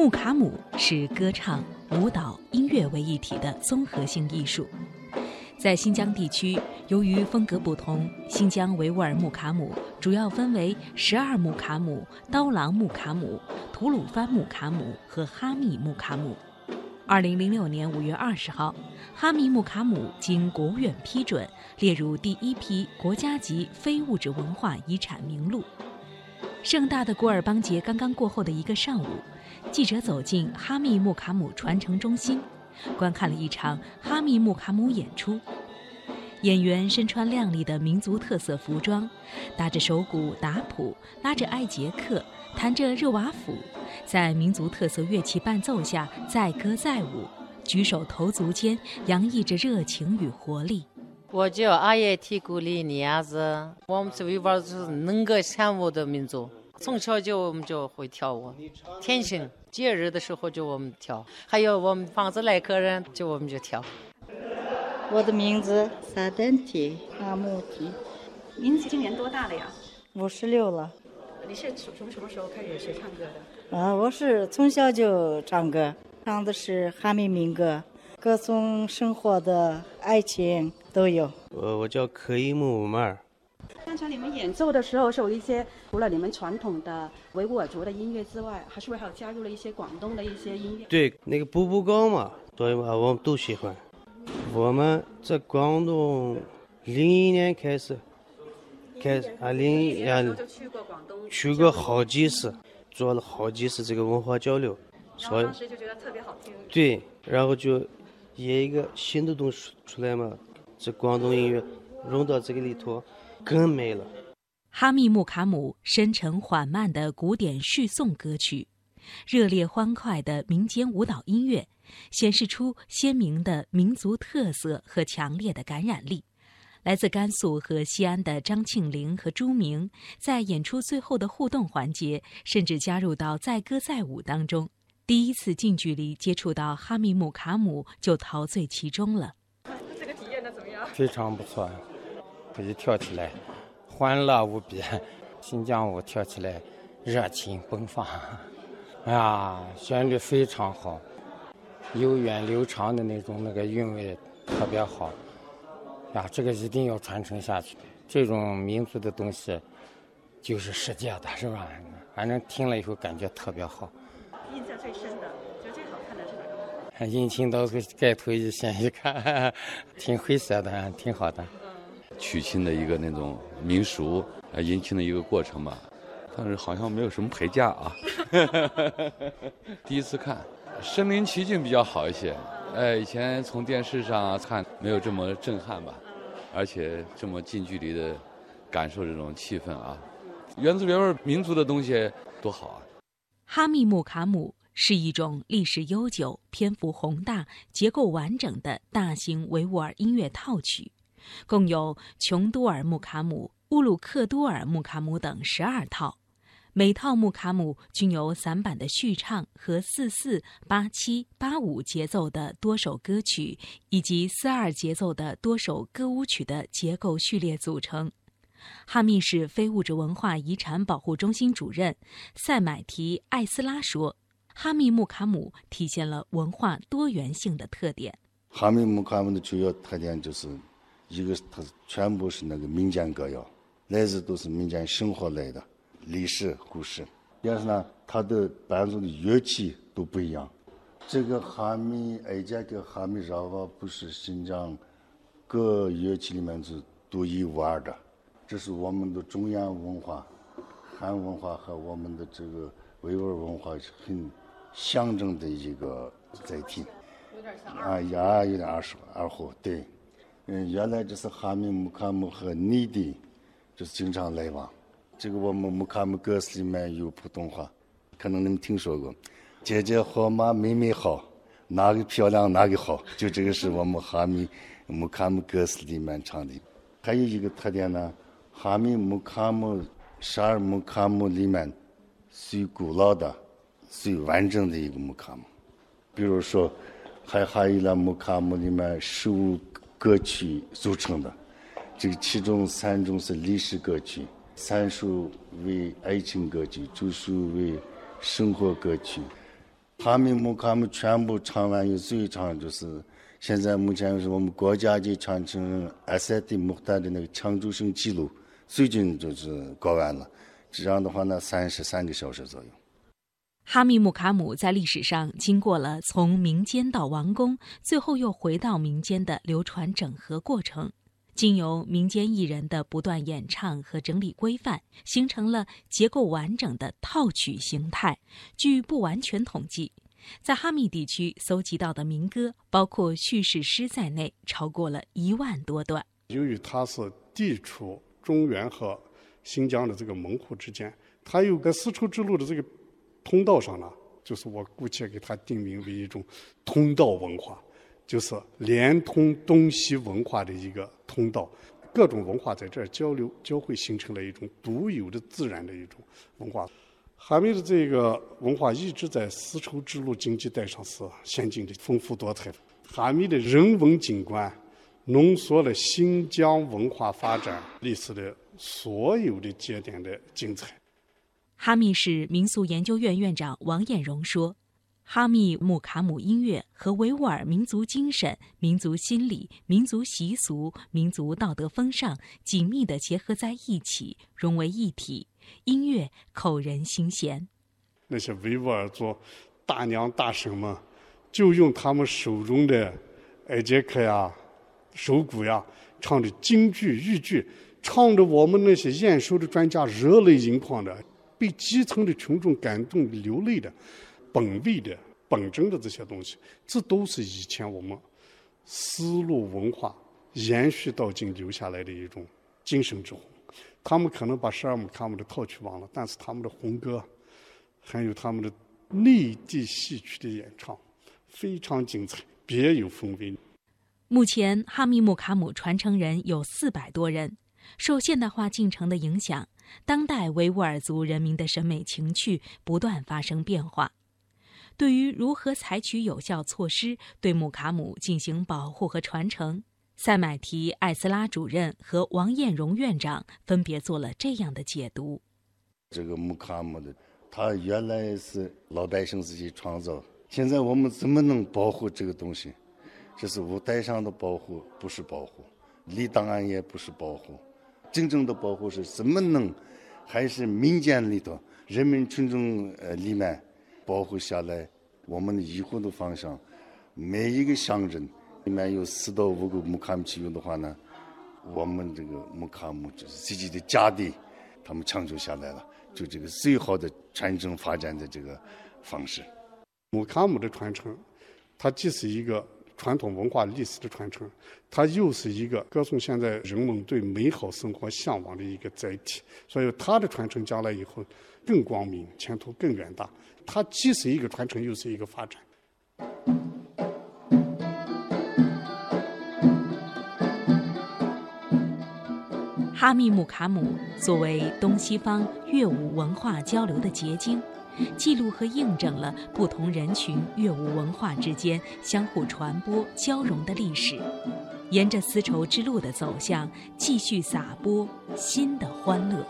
木卡姆是歌唱、舞蹈、音乐为一体的综合性艺术。在新疆地区，由于风格不同，新疆维吾尔木卡姆主要分为十二木卡姆、刀郎木卡姆、吐鲁番木卡姆和哈密木卡姆。二零零六年五月二十号，哈密木卡姆经国务院批准，列入第一批国家级非物质文化遗产名录。盛大的古尔邦节刚刚过后的一个上午，记者走进哈密木卡姆传承中心。观看了一场哈密木卡姆演出，演员身穿亮丽的民族特色服装，打着手鼓、打谱，拉着艾杰克，弹着热瓦甫，在民族特色乐器伴奏下载歌载舞，举手投足间洋溢着热情与活力。我叫阿耶提古里尼亚子，我们是维吾尔族能歌善舞的民族。从小就我们就会跳舞，天性。节日的时候就我们跳，还有我们房子来客人就我们就跳。我的名字萨丹提阿木提，您今年多大了呀？五十六了。你是从什么时候开始学唱歌的？啊，我是从小就唱歌，唱的是哈密民歌，歌颂生活的爱情都有。我我叫可伊木马尔。刚才你们演奏的时候，是有一些除了你们传统的维吾尔族的音乐之外，还是不是还有加入了一些广东的一些音乐？对，那个步步高嘛，对嘛，我们都喜欢。我们在广东零一年开始，开始啊零一年就去过广东，去过好几次，做了好几次这个文化交流，所以当时就觉得特别好听。对，然后就演一个新的东西出来嘛，这广东音乐融到这个里头。更美了。哈密木卡姆深沉缓慢的古典叙颂歌曲，热烈欢快的民间舞蹈音乐，显示出鲜明的民族特色和强烈的感染力。来自甘肃和西安的张庆龄和朱明，在演出最后的互动环节，甚至加入到载歌载舞当中。第一次近距离接触到哈密木卡姆，就陶醉其中了。这个体验的怎么样？非常不错。可以跳起来，欢乐无比。新疆舞跳起来，热情奔放。哎 呀，旋律非常好，悠远流长的那种那个韵味特别好。呀，这个一定要传承下去。这种民族的东西就是世界的，是吧？反正听了以后感觉特别好。印象最深的，觉得最好看的是哪个？引擎到盖头一掀一看，挺诙谐的，挺好的。娶亲的一个那种民俗，呃，迎亲的一个过程吧，但是好像没有什么陪嫁啊。第一次看，身临其境比较好一些。哎，以前从电视上看没有这么震撼吧，而且这么近距离的感受这种气氛啊，原汁原味民族的东西多好啊！哈密木卡姆是一种历史悠久、篇幅宏大、结构完整的大型维吾尔音乐套曲。共有琼都尔木卡姆、乌鲁克都尔木卡姆等十二套，每套木卡姆均由散板的序唱和四四八七八五节奏的多首歌曲，以及四二节奏的多首歌舞曲的结构序列组成。哈密市非物质文化遗产保护中心主任塞买提艾斯拉说：“哈密木卡姆体现了文化多元性的特点。哈密木卡姆的主要特点就是。”一个是它全部是那个民间歌谣，来自都是民间生活来的历史故事。第二是呢，它的伴奏的乐器都不一样。这个哈密哀家跟哈密饶瓦不是新疆各乐器里面是独一无二的，这是我们的中原文化、汉文化和我们的这个维吾尔文化很象征的一个载体。有点像啊，呀，有点二手二货，对。嗯，原来这是哈密木卡姆和内地，就是经常来往。这个我们木卡姆歌词里面有普通话，可能你们听说过。姐姐好吗？妹妹好，哪个漂亮哪个好？就这个是我们哈密木卡姆歌词里面唱的。还有一个特点呢，哈密木卡姆十二木卡姆里面最古老的、最完整的一个木卡姆。比如说，还还有了木卡姆里面十五。歌曲组成的，这个其中三种是历史歌曲，三首为爱情歌曲，九首为生活歌曲。哈密木卡姆全部唱完以后，最长就是现在目前是我们国家级传承 SD 木旦的那个抢救性记录，最近就是搞完了。这样的话呢，三十三个小时左右。哈密木卡姆在历史上经过了从民间到王宫，最后又回到民间的流传整合过程。经由民间艺人的不断演唱和整理规范，形成了结构完整的套曲形态。据不完全统计，在哈密地区搜集到的民歌，包括叙事诗在内，超过了一万多段。由于它是地处中原和新疆的这个门户之间，它有个丝绸之路的这个通道上呢，就是我姑且给它定名为一种通道文化。就是连通东西文化的一个通道，各种文化在这儿交流交汇，形成了一种独有的自然的一种文化。哈密的这个文化一直在丝绸之路经济带上是先进的、丰富多彩的。哈密的人文景观浓缩了新疆文化发展历史的所有的节点的精彩。哈密市民俗研究院院长王艳荣说。哈密木卡姆音乐和维吾尔民族精神、民族心理、民族习俗、民族道德风尚紧密地结合在一起，融为一体，音乐扣人心弦。那些维吾尔族大娘大婶们，就用他们手中的艾杰克呀、手鼓呀，唱着京剧、豫剧，唱着我们那些验收的专家热泪盈眶的，被基层的群众感动流泪的。本位的、本真的这些东西，这都是以前我们丝路文化延续到今留下来的一种精神之魂。他们可能把十二木卡姆的套曲忘了，但是他们的红歌，还有他们的内地戏曲的演唱，非常精彩，别有风味。目前，哈密木卡姆传承人有四百多人。受现代化进程的影响，当代维吾尔族人民的审美情趣不断发生变化。对于如何采取有效措施对木卡姆进行保护和传承，塞买提艾斯拉主任和王艳荣院长分别做了这样的解读：这个木卡姆的，它原来是老百姓自己创造，现在我们怎么能保护这个东西？这是舞台上的保护，不是保护；离档案也不是保护。真正的保护是怎么能，还是民间里头人民群众呃里面。保护下来，我们以后的方向，每一个乡镇里面有四到五个木卡姆启用的话呢，我们这个木卡姆就是自己的家底，他们抢救下来了，就这个最好的传承发展的这个方式。木卡姆的传承，它既是一个传统文化历史的传承，它又是一个歌颂现在人们对美好生活向往的一个载体。所以，它的传承将来以后更光明，前途更远大。它既是一个传承，又是一个发展。哈密木卡姆作为东西方乐舞文化交流的结晶，记录和印证了不同人群乐舞文化之间相互传播交融的历史。沿着丝绸之路的走向，继续撒播新的欢乐。